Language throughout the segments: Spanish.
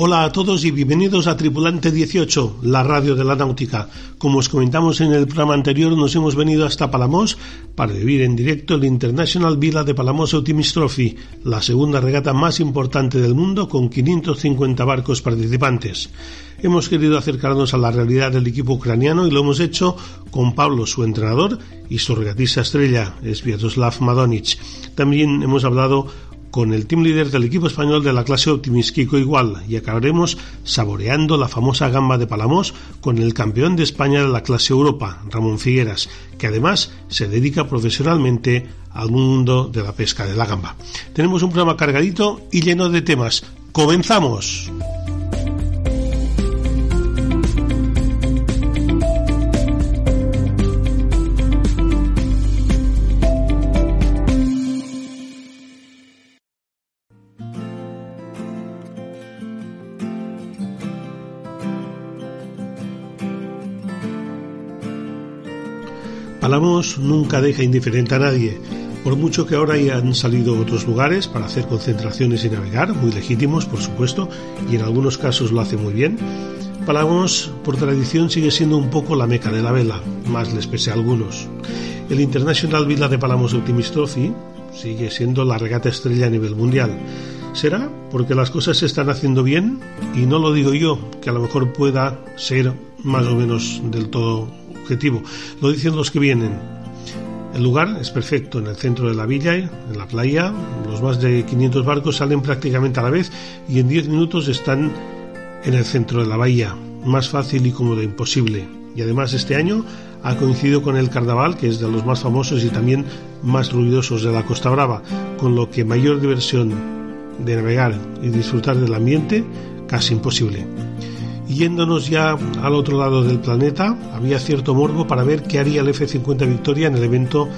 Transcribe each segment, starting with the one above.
Hola a todos y bienvenidos a Tripulante 18, la radio de la náutica. Como os comentamos en el programa anterior, nos hemos venido hasta Palamos para vivir en directo el International Villa de Palamos Optimist Trophy, la segunda regata más importante del mundo con 550 barcos participantes. Hemos querido acercarnos a la realidad del equipo ucraniano y lo hemos hecho con Pablo, su entrenador, y su regatista estrella, Sviatoslav Madonic. También hemos hablado con el team leader del equipo español de la clase Optimis Kiko Igual y acabaremos saboreando la famosa gamba de Palamos con el campeón de España de la clase Europa, Ramón Figueras, que además se dedica profesionalmente al mundo de la pesca de la gamba. Tenemos un programa cargadito y lleno de temas. ¡Comenzamos! Palamos nunca deja indiferente a nadie, por mucho que ahora hayan salido otros lugares para hacer concentraciones y navegar, muy legítimos por supuesto, y en algunos casos lo hace muy bien. Palamos por tradición sigue siendo un poco la meca de la vela, más les pese a algunos. El International Villa de Palamos Optimist Trophy sigue siendo la regata estrella a nivel mundial. ¿Será porque las cosas se están haciendo bien? Y no lo digo yo, que a lo mejor pueda ser más o menos del todo Lo dicen los que vienen. El lugar es perfecto, en el centro de la villa, en la playa. Los más de 500 barcos salen prácticamente a la vez y en 10 minutos están en el centro de la bahía. Más fácil y cómodo imposible. Y además este año ha coincidido con el carnaval, que es de los más famosos y también más ruidosos de la Costa Brava, con lo que mayor diversión de navegar y disfrutar del ambiente casi imposible. Yéndonos ya al otro lado del planeta, había cierto morbo para ver qué haría el F-50 Victoria en el evento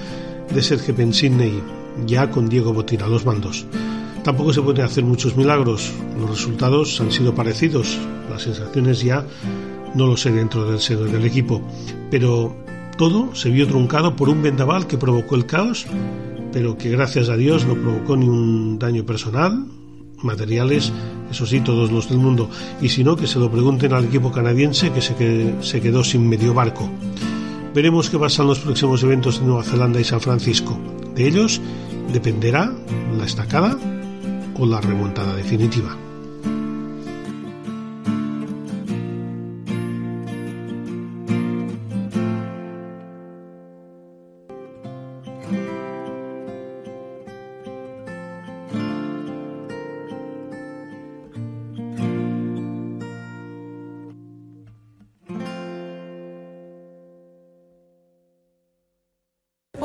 de Sergio en Sydney, ya con Diego Botín a los mandos. Tampoco se pueden hacer muchos milagros, los resultados han sido parecidos, las sensaciones ya no lo sé dentro del seno del equipo, pero todo se vio truncado por un vendaval que provocó el caos, pero que gracias a Dios no provocó ni un daño personal, materiales, eso sí, todos los del mundo, y si no, que se lo pregunten al equipo canadiense que se, se quedó sin medio barco. Veremos qué pasa en los próximos eventos de Nueva Zelanda y San Francisco. De ellos dependerá la estacada o la remontada definitiva.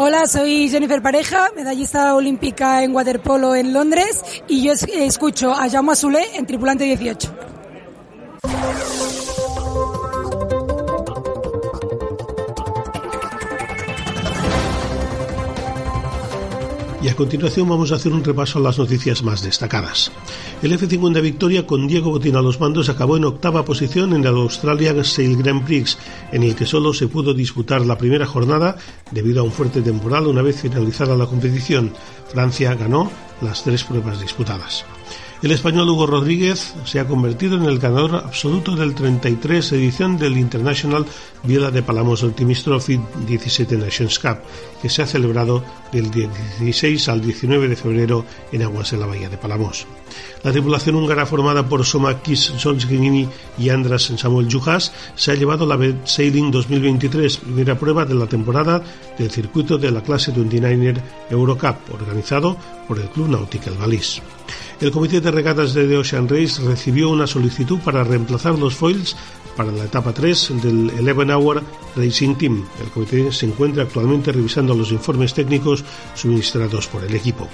Hola, soy Jennifer Pareja, medallista olímpica en waterpolo en Londres y yo escucho a Jaume Azulé en Tripulante 18. Continuación vamos a hacer un repaso a las noticias más destacadas. El F-50 Victoria con Diego Botín a los mandos acabó en octava posición en el Australia Sail Grand Prix, en el que solo se pudo disputar la primera jornada debido a un fuerte temporal una vez finalizada la competición. Francia ganó las tres pruebas disputadas. El español Hugo Rodríguez se ha convertido en el ganador absoluto del 33 edición del International Vila de Palamos Optimist Trophy 17 Nations Cup, que se ha celebrado del 16 al 19 de febrero en aguas de la bahía de Palamos. La tripulación húngara formada por Soma Kis Solzhenitsyn y Andras Samuel Juhas se ha llevado la Sailing 2023, primera prueba de la temporada del circuito de la clase 29er Eurocup, organizado por el Club Nautical Valís. El Comité de Regatas de The Ocean Race recibió una solicitud para reemplazar los foils para la etapa 3 del 11 Hour Racing Team. El comité se encuentra actualmente revisando los informes técnicos suministrados por el equipo.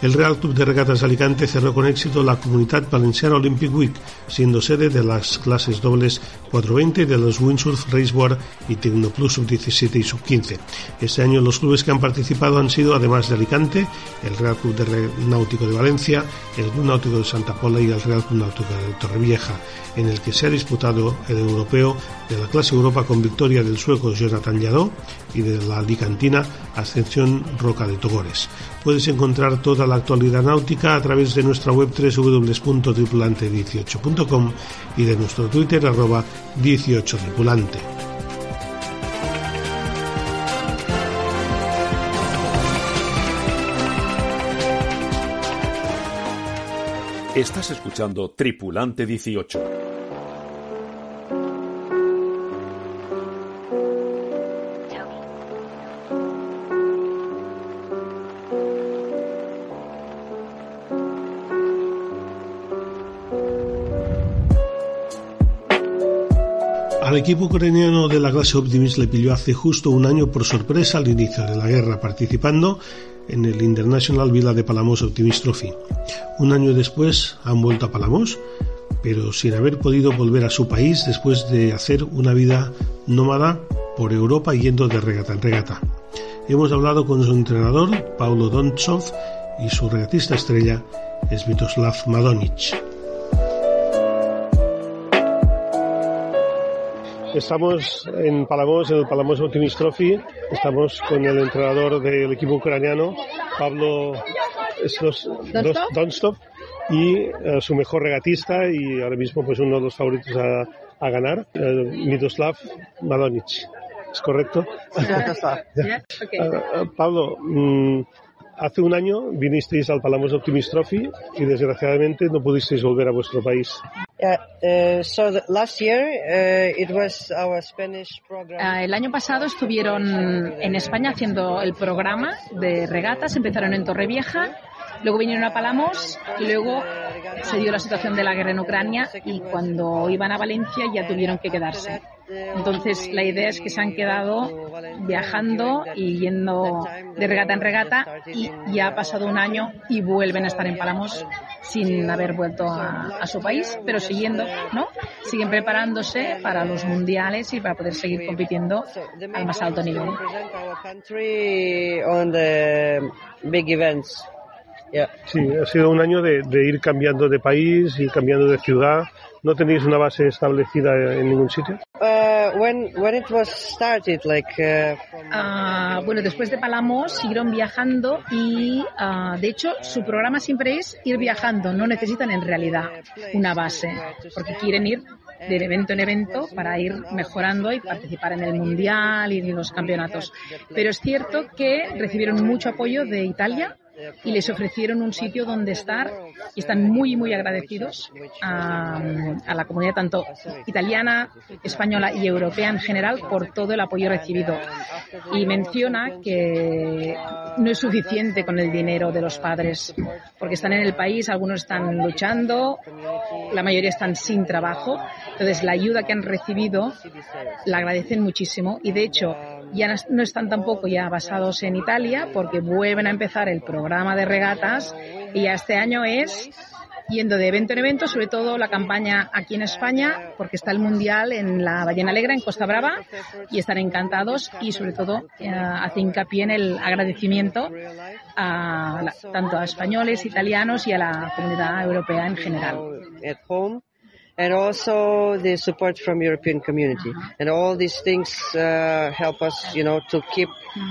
El Real Club de Regatas de Alicante cerró con éxito la Comunidad Valenciana Olympic Week, siendo sede de las clases dobles 420 de los Windsurf Raceboard y Tecnoplus Sub-17 y Sub-15. Este año los clubes que han participado han sido, además de Alicante, el Real Club de Náutico de Valencia, el Club Náutico de Santa Pola y el Real Club Náutico de Torrevieja, en el que se ha disputado el europeo de la clase Europa con victoria del sueco Jonathan Yadó y de la alicantina Ascensión Roca de Togores. Puedes encontrar toda la actualidad náutica a través de nuestra web www.tripulante18.com y de nuestro Twitter arroba 18tripulante. Estás escuchando Tripulante 18. Equipo ucraniano de la clase Optimist le pilló hace justo un año por sorpresa al inicio de la guerra, participando en el International Villa de Palamos Optimist Trophy. Un año después han vuelto a Palamos, pero sin haber podido volver a su país después de hacer una vida nómada por Europa yendo de regata en regata. Hemos hablado con su entrenador, Paulo Dontsov, y su regatista estrella, Svitoslav Madonic. Estamos en Palamos, en el Palamos Optimist Trophy. Estamos con el entrenador del equipo ucraniano, Pablo Donstov, y eh, su mejor regatista y ahora mismo pues uno de los favoritos a, ganar, Miroslav Madonic. ¿Es correcto? Ah, ah, Pablo, mm, hace un año vinisteis al Palamos Optimist Trophy y desgraciadamente no pudisteis volver a vuestro país. el año pasado estuvieron en España haciendo el programa de regatas, empezaron en Torrevieja, luego vinieron a Palamos y luego se dio la situación de la guerra en Ucrania y cuando iban a Valencia ya tuvieron que quedarse. Entonces la idea es que se han quedado viajando y yendo de regata en regata y ya ha pasado un año y vuelven a estar en Palamos sin haber vuelto a, su país, pero siguiendo, ¿no? Siguen preparándose para los mundiales y para poder seguir compitiendo al más alto nivel. Sí, ha sido un año de, de ir cambiando de país, ir cambiando de ciudad ¿No tenéis una base establecida en ningún sitio? Uh, uh, ah, bueno, después de Palamos siguieron viajando y, ah, de hecho, su programa siempre es ir viajando. No necesitan en realidad una base, porque quieren ir de evento en evento para ir mejorando y participar en el mundial y en los campeonatos. Pero es cierto que recibieron mucho apoyo de Italia y les ofrecieron un sitio donde estar y están muy, muy agradecidos a, la comunidad tanto italiana, española y europea en general por todo el apoyo recibido. Y menciona que no es suficiente con el dinero de los padres, porque están en el país, algunos están luchando, la mayoría están sin trabajo. Entonces, la ayuda que han recibido la agradecen muchísimo y, de hecho, ya no están tampoco ya basados en Italia porque vuelven a empezar el programa de regatas y ya este año es yendo de evento en evento, sobre todo la campaña aquí en España, porque está el Mundial en la Ballena Alegra, en Costa Brava, y están encantados y sobre todo eh, hace hincapié en el agradecimiento a tanto a españoles, italianos y a la comunidad europea en general. And also the support from European community. And all these things uh, help us, you know, to keep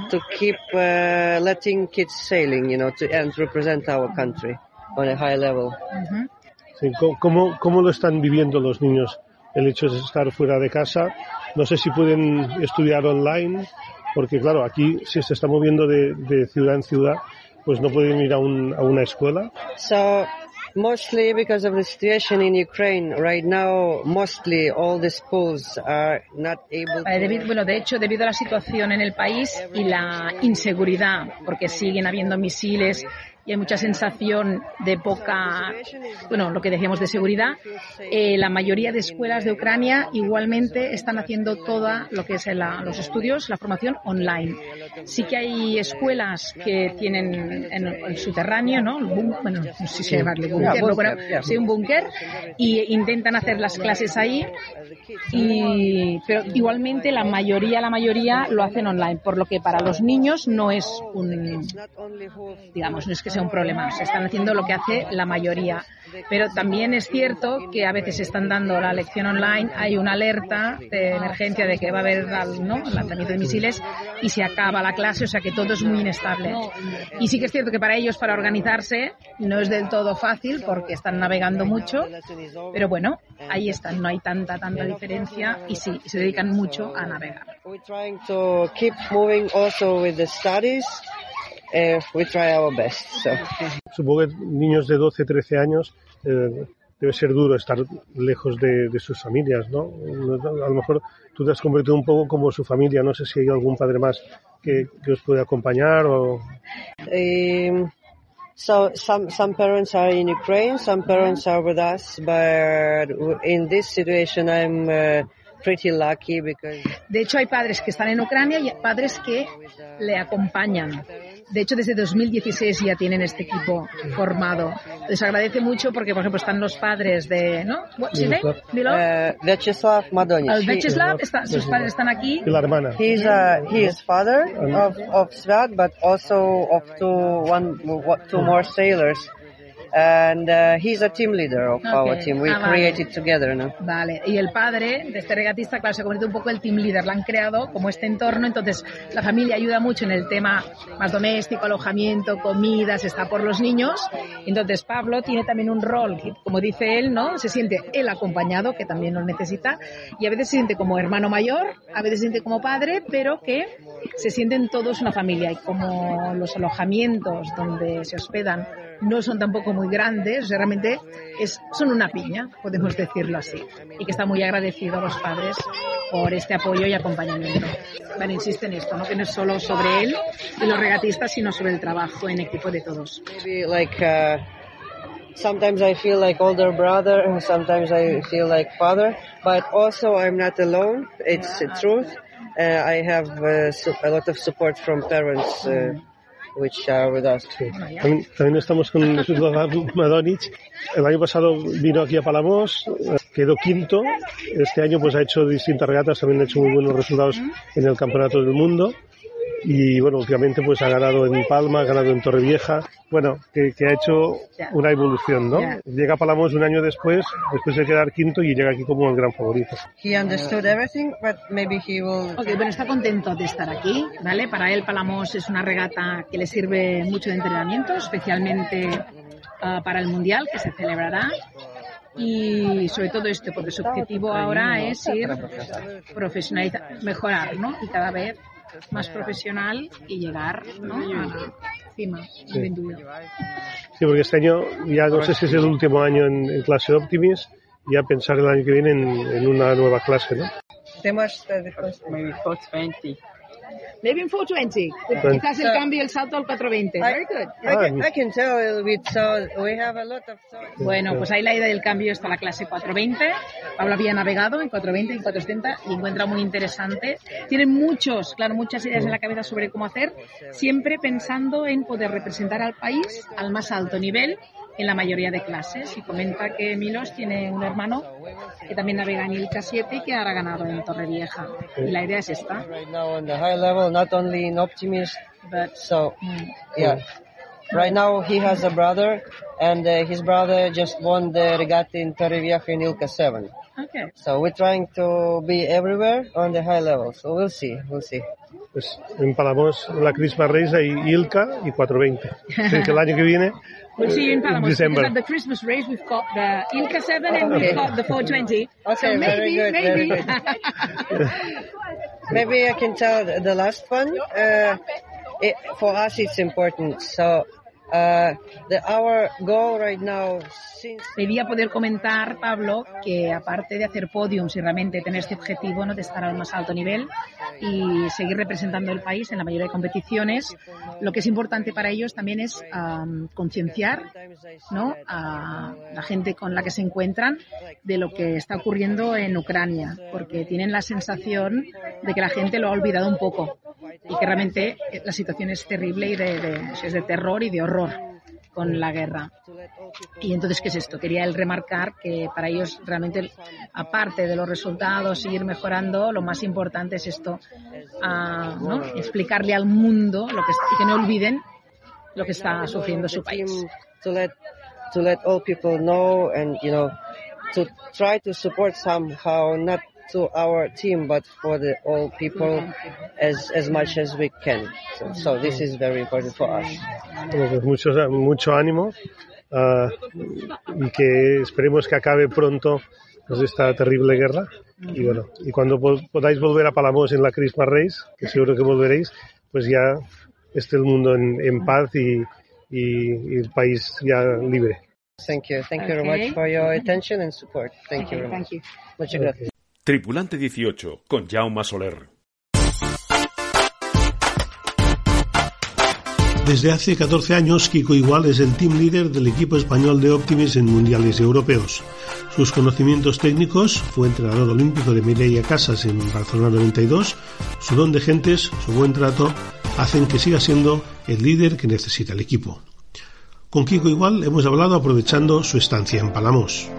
to keep uh, letting kids sailing, you know, to and represent our country. on a high level. Sí, ¿cómo, ¿Cómo lo están viviendo los niños el hecho de estar fuera de casa? No sé si pueden estudiar online, porque claro, aquí si se está moviendo de, de ciudad en ciudad, pues no pueden ir a, un, a una escuela. So mostly because of the situation in Ukraine right now, mostly all the schools are not able. Eh, debido, bueno, de hecho, debido a la situación en el país y la inseguridad, porque siguen habiendo misiles y hay mucha sensación de poca, bueno, lo que decíamos de seguridad. Eh, la mayoría de escuelas de Ucrania igualmente están haciendo toda lo que es la, los estudios, la formación online. Sí que hay escuelas que tienen en el subterráneo, ¿no? bueno, no sé si llamarle búnker, no, bueno, sí, un búnker, y intentan hacer las clases ahí, y, pero igualmente la mayoría, la mayoría lo hacen online, por lo que para los niños no es un, digamos, no es que sea un problema, se están haciendo lo que hace la mayoría. Pero también es cierto que a veces están dando la lección online, hay una alerta de emergencia de que va a haber ¿no? lanzamiento de misiles y se acaba la clase, o sea que todo es muy inestable. Y sí que es cierto que para ellos, para organizarse, no es del todo fácil porque están navegando mucho, pero bueno, ahí están, no hay tanta, tanta diferencia y sí, se dedican mucho a navegar. Uh, we try our best. So. Supongo que niños de 12, 13 años eh, debe ser duro estar lejos de, de, sus familias, ¿no? A lo mejor tú te has convertido un poco como su familia. No sé si hay algún padre más que, que os puede acompañar o. Um, so some some parents are in Ukraine, some parents are with us, but in this situation I'm. Uh. De hecho, hay padres que están en Ucrania y padres que le acompañan. De hecho, desde 2016 ya tienen este equipo formado. Les agradece mucho porque, por ejemplo, están los padres de, ¿no? What's his name? Uh, Vyacheslav Madonich. El Vyacheslav, está, sus padres están aquí. Y la hermana. He's uh, he is father of, of Svat, but also of two, one, two more sailors. And uh, he's a team leader of okay. our team. We ah, created vale. together, ¿no? Vale. Y el padre de este regatista, claro, se convierte un poco el team leader. La han creado como este entorno, entonces la familia ayuda mucho en el tema más doméstico, alojamiento, comidas, está por los niños. Entonces Pablo tiene también un rol, como dice él, ¿no? Se siente él acompañado, que también lo necesita, y a veces se siente como hermano mayor, a veces se siente como padre, pero que se sienten todos una familia y como los alojamientos donde se hospedan no son tampoco muy grandes, realmente es, son una piña, podemos decirlo así, y que está muy agradecido a los padres por este apoyo y acompañamiento. Pero insiste en esto, ¿no? que no es solo sobre él y los regatistas, sino sobre el trabajo en equipo de todos. Like, uh, sometimes I feel like older brother, sometimes I feel like father, but also I'm not alone, it's the truth. Uh, I have uh, a lot of support from parents. Uh, which are with us. Sí. También, estamos con Madonic. El año pasado vino aquí a Palamos, quedó quinto. Este año pues ha hecho distintas regatas, también ha hecho muy buenos resultados en el Campeonato del Mundo y bueno, últimamente pues ha ganado en Palma, ha ganado en Torrevieja, bueno, que, que ha hecho una evolución, ¿no? Llega a Palamos un año después, después de quedar quinto y llega aquí como el gran favorito. He understood everything, but maybe he will... Ok, bueno, está contento de estar aquí, ¿vale? Para él Palamos es una regata que le sirve mucho de entrenamiento, especialmente uh, para el Mundial que se celebrará y sobre todo esto, porque su objetivo ahora es ir profesionalizar, mejorar, ¿no? Y cada vez más profesional y llegar ¿no? a la cima sí. sí, porque este año ya no sé si es el último año en, en clase Optimis, ya pensar el año que viene en, en una nueva clase, ¿no? Temas de maybe 420. Maybe in 420. Quizás el cambio, el salto al 420. Very good. I, can, I can tell a little bit, so we have a lot of Bueno, pues ahí la idea del cambio está la clase 420. Pablo había navegado en 420, en 470 y encuentra muy interesante. Tiene muchos, claro, muchas ideas en la cabeza sobre cómo hacer, siempre pensando en poder representar al país al más alto nivel en la mayoría de clases y comenta que Milos tiene un hermano que también navega en Ilka 7 y que ahora ha ganado en Torrevieja. Y la idea es esta. Right now on the high level, not only in Optimist, but so mm. yeah. Right now he has a brother and uh, his brother just won the regatta in Torrevieja in Ilka 7. Okay. So we're trying to be everywhere on the high level. So we'll see, we'll see. Pues en Palamos, la Christmas Race hay Ilka y 420. Así que el año que viene, We'll see you in eh, Palamos. December. Because at the Christmas race, we've got the Ilka 7 and we've got the 420. so Okay, very maybe, good, maybe. Maybe I can tell the the last one. Uh, it, for us, it's important. So uh, Quería poder comentar, Pablo, que aparte de hacer podiums y realmente tener este objetivo ¿no? de estar al más alto nivel y seguir representando el país en la mayoría de competiciones, lo que es importante para ellos también es am, concienciar ¿no? a la gente con la que se encuentran de lo que está ocurriendo en Ucrania, porque tienen la sensación de que la gente lo ha olvidado un poco y que realmente eh, la situación es terrible y de, de- es de terror y de horror con la guerra. Y entonces, ¿qué es esto? Quería él remarcar que para ellos realmente, aparte de los resultados, seguir mejorando, lo más importante es esto, ah, ¿no? explicarle al mundo lo que, y que no olviden lo que está sufriendo su país. to let all people know and you know to try to support somehow not to our team but for the all people as as much as we can. So, so this is very important for us. Bueno, pues mucho, mucho ánimo ah, y que esperemos que acabe pronto pues, esta terrible guerra. Y bueno, y cuando po- podáis volver a Palamos en la Christmas Race, que seguro que volveréis, pues ya esté el mundo en, en paz y, y- y el país ya libre. Thank you. Thank you very Okay. much for your attention and support. Thank you Okay, very thank much. you. Muchas gracias. Tripulante 18 con Jaume Soler. Desde hace 14 años, Kiko Igual es el team leader del equipo español de Optimis en mundiales europeos. Sus conocimientos técnicos, fue entrenador olímpico de Mireia Casas en Barcelona 92, su don de gentes, su buen trato, hacen que siga siendo el líder que necesita el equipo. Con Kiko Igual hemos hablado aprovechando su estancia en Palamos.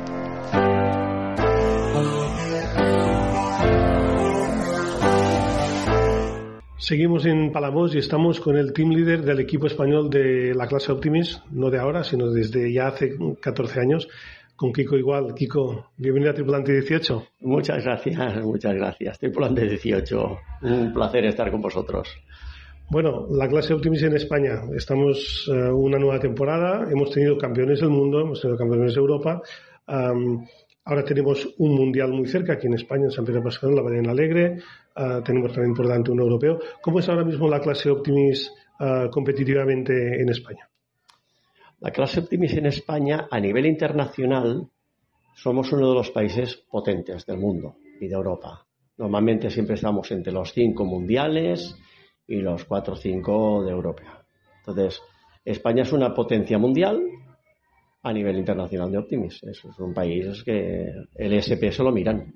Seguimos en Palamos y estamos con el team leader del equipo español de la clase Optimis, no de ahora, sino desde ya hace 14 años, con Kiko igual. Kiko, bienvenido a Tripulante 18. Muchas gracias, muchas gracias. Tripulante 18, un placer estar con vosotros. Bueno, la clase Optimis en España. Estamos eh, una nueva temporada, hemos tenido campeones del mundo, hemos tenido campeones de Europa. ahora tenemos un mundial muy cerca aquí en España, en San Pedro de Pascal, la Ballena Alegre. Ah, tenemos también por delante un europeo. ¿Cómo es ahora mismo la clase Optimis ah, competitivamente en España? La clase Optimis en España, a nivel internacional, somos uno de los países potentes del mundo y de Europa. Normalmente siempre estamos entre los cinco mundiales y los cuatro o cinco de Europa. Entonces, España es una potencia mundial a nivel internacional de Optimis. Es un país que el SP se lo miran.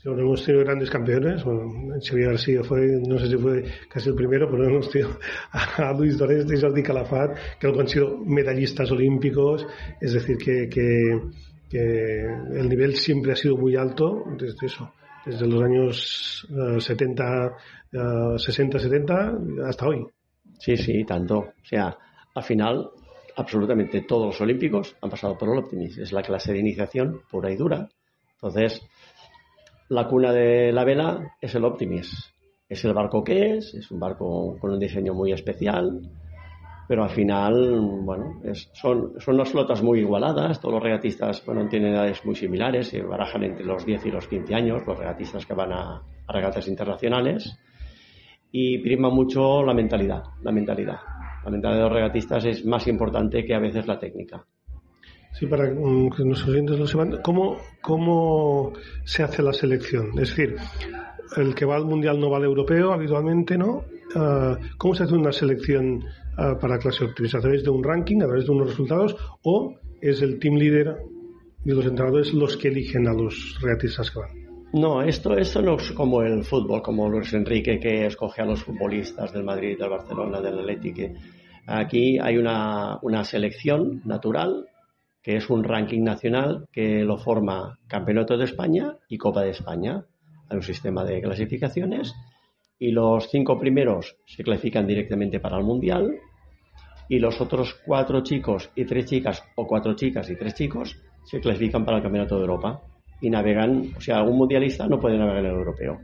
Sí, bueno, hemos tenido grandes campeones. Bueno, Xavier García fue, no sé si fue casi el primero, pero hemos tenido a Luis Dorés y Jordi Calafat, que luego han sido medallistas olímpicos. Es decir, que, que, que el nivel siempre ha sido muy alto desde eso, desde los años eh, 70, eh, 60, 70 hasta hoy. Sí, sí, tanto. O sea, al final, absolutamente todos los olímpicos han pasado por el Optimis. Es la clase de iniciación pura y dura. Entonces, la cuna de la vela es el Optimis. Es el barco que es, es un barco con un diseño muy especial, pero al final, bueno, son, son unas flotas muy igualadas. Todos los regatistas, tienen edades muy similares, se barajan entre los 10 y los 15 años, los regatistas que van a, a regatas internacionales y prima mucho la mentalidad, la mentalidad. La mentalidad de los regatistas es más importante que a veces la técnica. Sí, para que nuestros oyentes lo sepan, ¿cómo, ¿cómo se hace la selección? Es decir, el que va al mundial no va al europeo habitualmente, ¿no? Ah, ¿Cómo se hace una selección ah, para clase Optimis? ¿A través de un ranking, a través de unos resultados? ¿O es el team leader y los entrenadores los que eligen a los regatistas que van? No, esto, esto no es como el fútbol, como Luis Enrique que escoge a los futbolistas del Madrid, del Barcelona, del Atlético. Aquí hay una, una selección natural que es un ranking nacional que lo forma Campeonato de España y Copa de España. Hay un sistema de clasificaciones y los cinco primeros se clasifican directamente para el Mundial y los otros cuatro chicos y tres chicas o cuatro chicas y tres chicos se clasifican para el Campeonato de Europa y navegan, o sea, un mundialista no puede navegar en el europeo.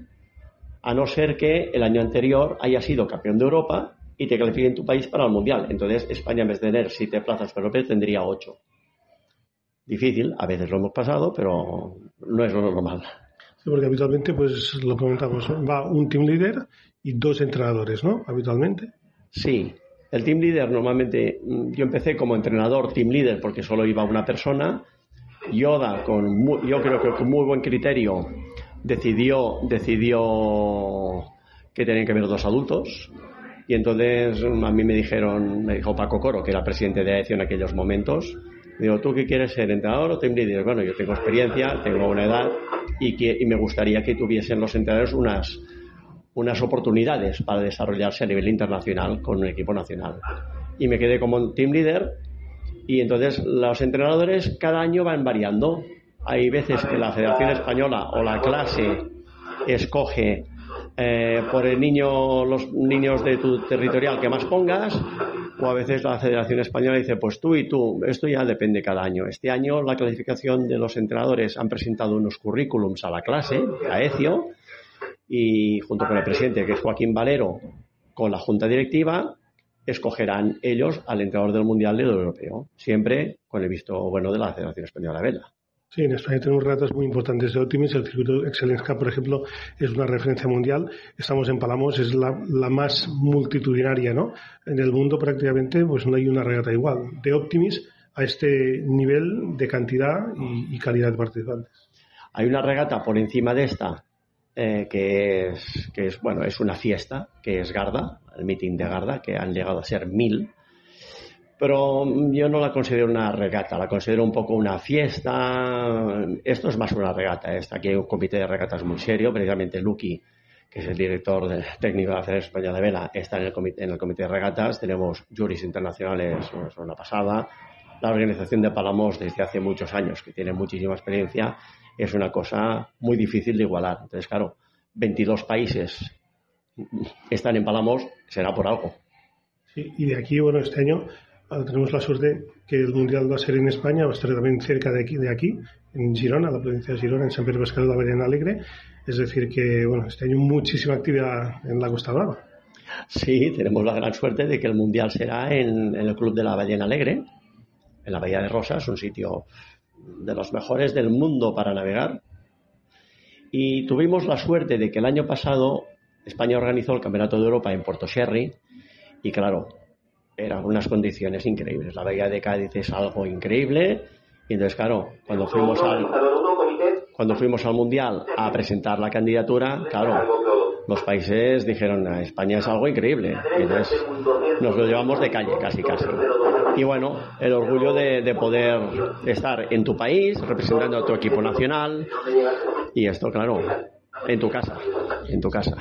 a no ser que el año anterior haya sido campeón de Europa y te en tu país para el Mundial. Entonces España en vez de tener siete plazas para tendría ocho. Difícil, a veces lo hemos pasado, pero no es lo normal. Sí, porque habitualmente, pues lo comentamos, va un team leader y dos entrenadores, ¿no? Habitualmente. Sí, el team leader normalmente, mm, yo empecé como entrenador team leader porque solo iba una persona. Yoda, con yo creo que con muy buen criterio, decidió, decidió que tenían que haber dos adultos y entonces a mí me dijeron, me dijo Paco Coro, que era presidente de AECIO en aquellos momentos, digo, ¿tú qué quieres ser, entrenador o team leader? Bueno, yo tengo experiencia, tengo una edad y, que, y me gustaría que tuviesen los entrenadores unas, unas oportunidades para desarrollarse a nivel internacional con un equipo nacional. Y me quedé como team leader y entonces los entrenadores cada año van variando. Hay veces que la Federación Española o la clase escoge eh, por el niño, los niños de tu territorial que más pongas, o a veces la Federación Española dice, pues tú y tú, esto ya depende cada año. Este año la clasificación de los entrenadores han presentado unos currículums a la clase, a ECIO, y junto con el presidente, que es Joaquín Valero, con la junta directiva, escogerán ellos al entrenador del Mundial del Europeo, siempre con el visto bueno de la Federación Española de Vela. Sí, en España tenemos regatas muy importantes de Optimis. El circuito Excellence Cup, por ejemplo, es una referencia mundial. Estamos en Palamos, es la, más multitudinaria, ¿no? En el mundo prácticamente pues no hay una regata igual de Optimis a este nivel de cantidad y, calidad de participantes. Hay una regata por encima de esta eh, que, es, que es, bueno, es una fiesta, que es Garda, el meeting de Garda, que han llegado a ser mil pero yo no la considero una regata, la considero un poco una fiesta. Esto es más una regata. Está aquí hay un comité de regatas muy serio, precisamente Lucky, que es el director técnico de la Federación Española de Vela, está en el, comité, en el comité de regatas. Tenemos juris internacionales, es una pasada. La organización de Palamos desde hace muchos años, que tiene muchísima experiencia, es una cosa muy difícil de igualar. Entonces, claro, 22 países están en Palamos, será por algo. Sí, y de aquí, bueno, este año tenemos la suerte que el Mundial va a ser en España, va a estar también cerca de aquí, de aquí en Girona, la provincia de Girona, en San Pedro Pascal de la Ballena Alegre. Es decir, que bueno, este año muchísima actividad en la Costa Brava. Sí, tenemos la gran suerte de que el Mundial será en, el Club de la Ballena Alegre, en la Bahía de Rosas, un sitio de los mejores del mundo para navegar. Y tuvimos la suerte de que el año pasado España organizó el Campeonato de Europa en Puerto Sherry y claro, eran unas condiciones increíbles. La bahía de Cádiz es algo increíble. Y entonces, claro, cuando fuimos al, cuando fuimos al Mundial a presentar la candidatura, claro, los países dijeron, España es algo increíble. Entonces nos lo llevamos de calle, casi, casi. Y bueno, el orgullo de, de poder estar en tu país, representando a tu equipo nacional. Y esto, claro, en tu casa, en tu casa.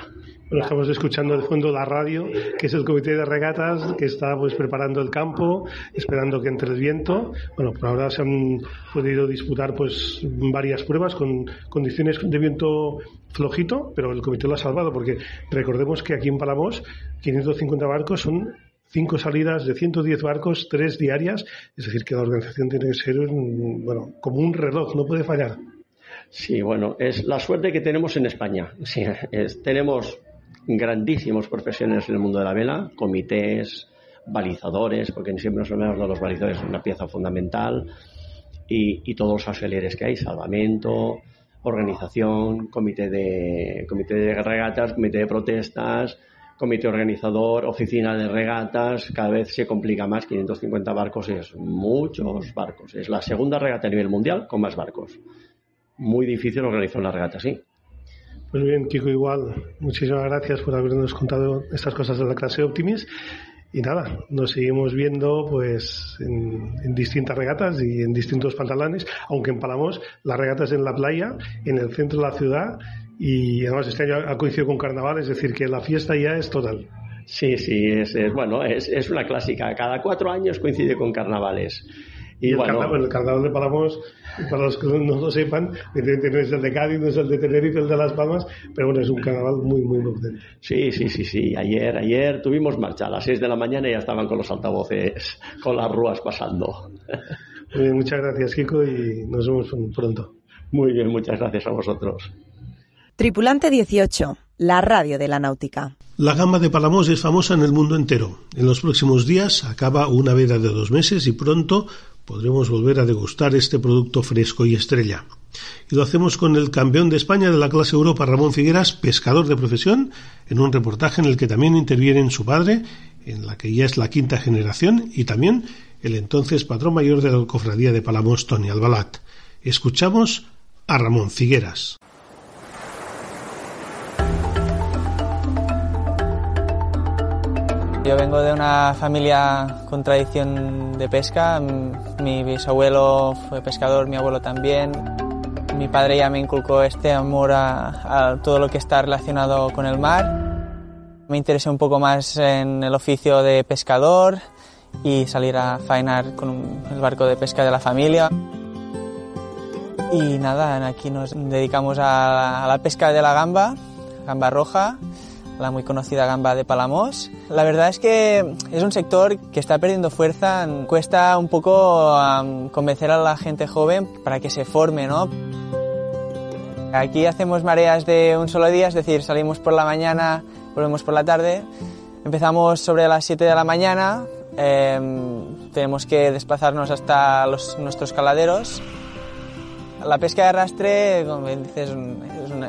Estamos escuchando de fondo la radio, que es el comité de regatas que está pues preparando el campo, esperando que entre el viento. Bueno, por ahora se han podido disputar pues varias pruebas con condiciones de viento flojito, pero el comité lo ha salvado porque recordemos que aquí en Palamos 550 barcos son cinco salidas de 110 barcos, tres diarias, es decir, que la organización tiene que ser bueno, como un reloj, no puede fallar. Sí, bueno, es la suerte que tenemos en España. Tenemos grandísimos profesionales en el mundo de la vela, comités, balizadores, porque siempre nos hablamos de los balizadores, es una pieza fundamental, y, todos los auxiliares que hay, salvamento, organización, comité de, comité de regatas, comité de protestas, comité organizador, oficina de regatas, cada vez se complica más, 550 barcos es muchos barcos, es la segunda regata a nivel mundial con más barcos. Muy difícil organizar una regata así. Pues bien, Kiko, igual, muchísimas gracias por habernos contado estas cosas de la clase Optimis. Y nada, nos seguimos viendo pues en, distintas regatas y en distintos pantalones, aunque en Palamos las regatas en la playa, en el centro de la ciudad y además este año ha coincidido con carnaval, es decir, que la fiesta ya es total. Sí, sí, es, bueno, es, es una clásica. Cada cuatro años coincide con carnavales. Y, el, carnaval, de Palamos, para los que no lo sepan, evidentemente no es el de Cádiz, no es el de Tenerife, el de Las Palmas, pero bueno, es un carnaval muy, muy potente. Sí, sí, sí, sí. Ayer, ayer tuvimos marcha a las 6 de la mañana y ya estaban con los altavoces, con las rúas pasando. Muy muchas gracias, Kiko, y nos vemos pronto. Muy bien, muchas gracias a vosotros. Tripulante 18, la radio de la náutica. La gamba de Palamos es famosa en el mundo entero. En los próximos días acaba una veda de dos meses y pronto podremos volver a degustar este producto fresco y estrella. Y lo hacemos con el campeón de España de la clase Europa, Ramón Figueras, pescador de profesión, en un reportaje en el que también intervienen su padre, en la que ya es la quinta generación, y también el entonces patrón mayor de la cofradía de Palamos, Tony Albalat. Escuchamos a Ramón Figueras. Yo vengo de una familia con tradición de pesca. Mi bisabuelo fue pescador, mi abuelo también. Mi padre ya me inculcó este amor a, todo lo que está relacionado con el mar. Me interesé un poco más en el oficio de pescador y salir a faenar con el barco de pesca de la familia. Y nada, aquí nos dedicamos a la pesca de la gamba, gamba roja, la muy conocida gamba de Palamos. La verdad es que es un sector que está perdiendo fuerza, cuesta un poco convencer a la gente joven para que se forme, ¿no? Aquí hacemos mareas de un solo día, es decir, salimos por la mañana, volvemos por la tarde. Empezamos sobre las 7 de la mañana, em, tenemos que desplazarnos hasta nuestros caladeros la pesca de arrastre, como dices,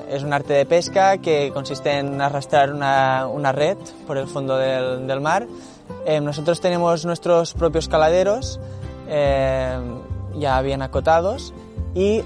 es un, arte de pesca que consiste en arrastrar una, red por el fondo del, mar. Eh, nosotros tenemos nuestros propios caladeros eh, ya bien acotados y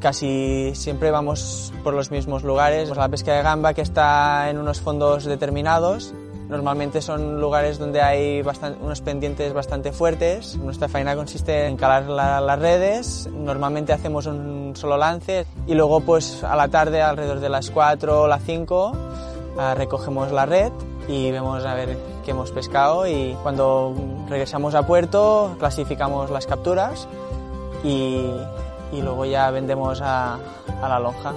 casi siempre vamos por los mismos lugares. La pesca de gamba que está en unos fondos determinados Normalmente son lugares donde hay unos pendientes bastante fuertes. Nuestra faena consiste en calar las redes. Normalmente hacemos un solo lance y luego pues a la tarde, alrededor de las 4 o las 5, ah, recogemos la red y vemos a ver qué hemos pescado y cuando regresamos a puerto clasificamos las capturas y, luego ya vendemos a la lonja.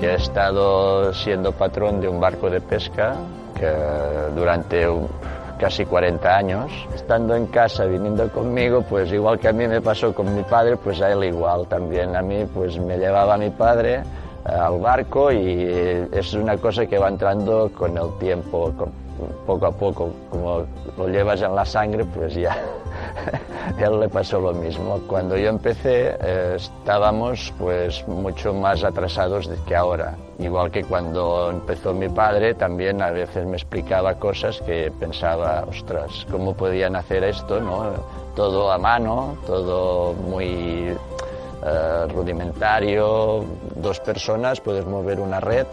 He estado siendo patrón de un barco de pesca que durante casi 40 años. Estando en casa, viniendo conmigo, pues igual que a mí me pasó con mi padre, pues a él igual también. A mí pues me llevaba mi padre eh, al barco y es una cosa que va entrando con el tiempo, poco a poco, como lo llevas en la sangre, pues ya él le pasó lo mismo. Cuando yo empecé eh, estábamos pues mucho más atrasados que ahora. Igual que cuando empezó mi padre, también a veces me explicaba cosas que pensaba, ostras, ¿cómo podían hacer esto? ¿no? Todo a mano, todo muy eh, rudimentario, dos personas, puedes mover una red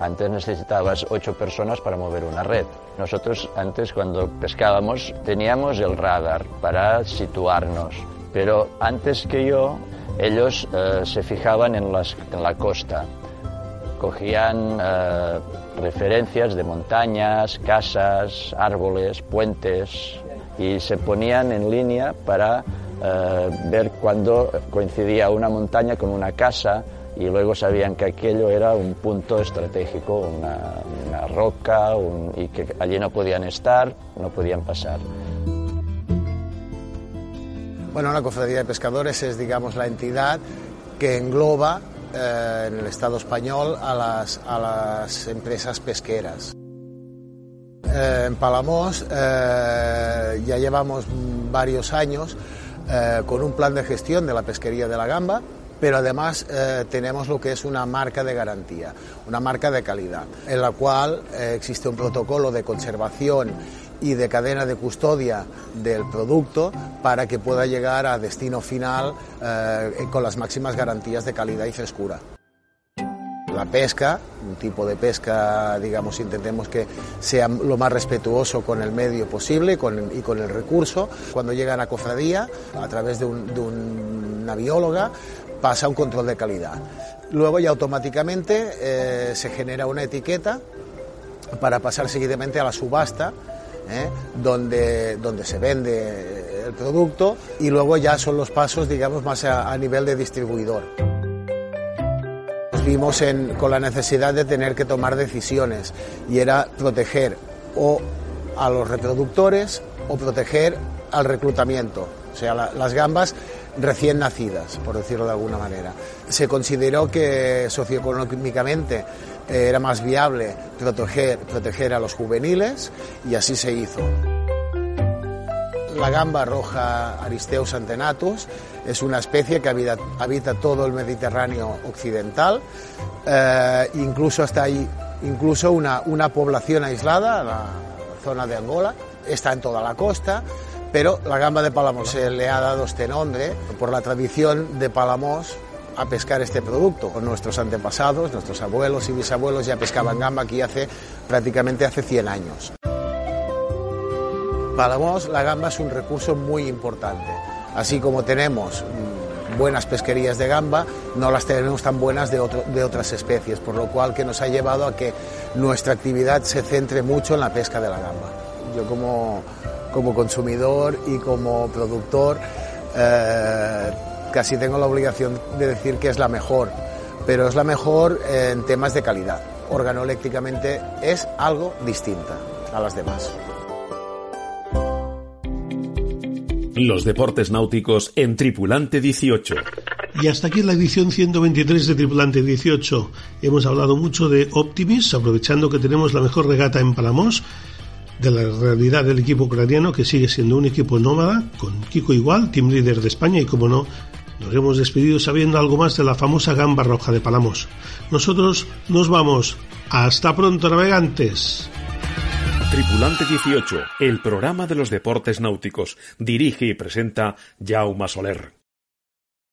antes necesitabas ocho personas para mover una red. Nosotros antes cuando pescábamos teníamos el radar para situarnos, pero antes que yo ellos eh, se fijaban en, la costa. Cogían eh, referencias de montañas, casas, árboles, puentes y se ponían en línea para eh, ver cuándo coincidía una montaña con una casa y luego sabían que aquello era un punto estratégico, una, roca y que allí no podían estar, no podían pasar. Bueno, la Cofradía de Pescadores es, digamos, la entidad que engloba eh, en el Estado español a las, a las empresas pesqueras. Eh, en Palamos eh, ya llevamos varios años con un plan de gestión de la pesquería de la gamba pero además eh, tenemos lo que es una marca de garantía, una marca de calidad, en la cual eh, existe un protocolo de conservación y de cadena de custodia del producto para que pueda llegar a destino final eh, con las máximas garantías de calidad y frescura. La pesca, un tipo de pesca, digamos, intentemos que sea lo más respetuoso con el medio posible y con el recurso. Cuando llegan a cofradía, a través de, de una bióloga, pasa un control de calidad. Luego ya automáticamente eh, se genera una etiqueta para pasar seguidamente a la subasta, ¿eh? donde, donde se vende el producto y luego ya son los pasos, digamos, más a, nivel de distribuidor. Nos vimos con la necesidad de tener que tomar decisiones y era proteger o a los reproductores o proteger al reclutamiento. O sea, las gambas recién nacidas, por decirlo de alguna manera. Se consideró que socioeconómicamente eh, era más viable proteger, a los juveniles y así se hizo. La gamba roja Aristeus antenatus es una especie que habita, todo el Mediterráneo occidental, eh, incluso hasta ahí, incluso una, una población aislada, la zona de Angola, está en toda la costa, pero la gamba de Palamos se le ha dado este nombre por la tradición de Palamos a pescar este producto. Nuestros antepasados, nuestros abuelos y bisabuelos ya pescaban gamba aquí hace prácticamente hace 100 años. Para vos la gamba es un recurso muy importante. Así como tenemos mm, buenas pesquerías de gamba, no las tenemos tan buenas de, de otras especies, por lo cual que nos ha llevado a que nuestra actividad se centre mucho en la pesca de la gamba. Yo como, como consumidor y como productor eh, casi tengo la obligación de decir que es la mejor, pero es la mejor en temas de calidad. Organoléctricamente es algo distinta a las demás. Los deportes náuticos en Tripulante 18. Y hasta aquí la edición 123 de Tripulante 18. Hemos hablado mucho de Optimis, aprovechando que tenemos la mejor regata en Palamos, de la realidad del equipo ucraniano, que sigue siendo un equipo nómada, con Kiko Igual, team leader de España, y como no, nos hemos despedido sabiendo algo más de la famosa gamba roja de Palamos. Nosotros nos vamos. Hasta pronto, navegantes. Tripulante 18, el programa de los deportes náuticos. Dirige y presenta Jaume Soler.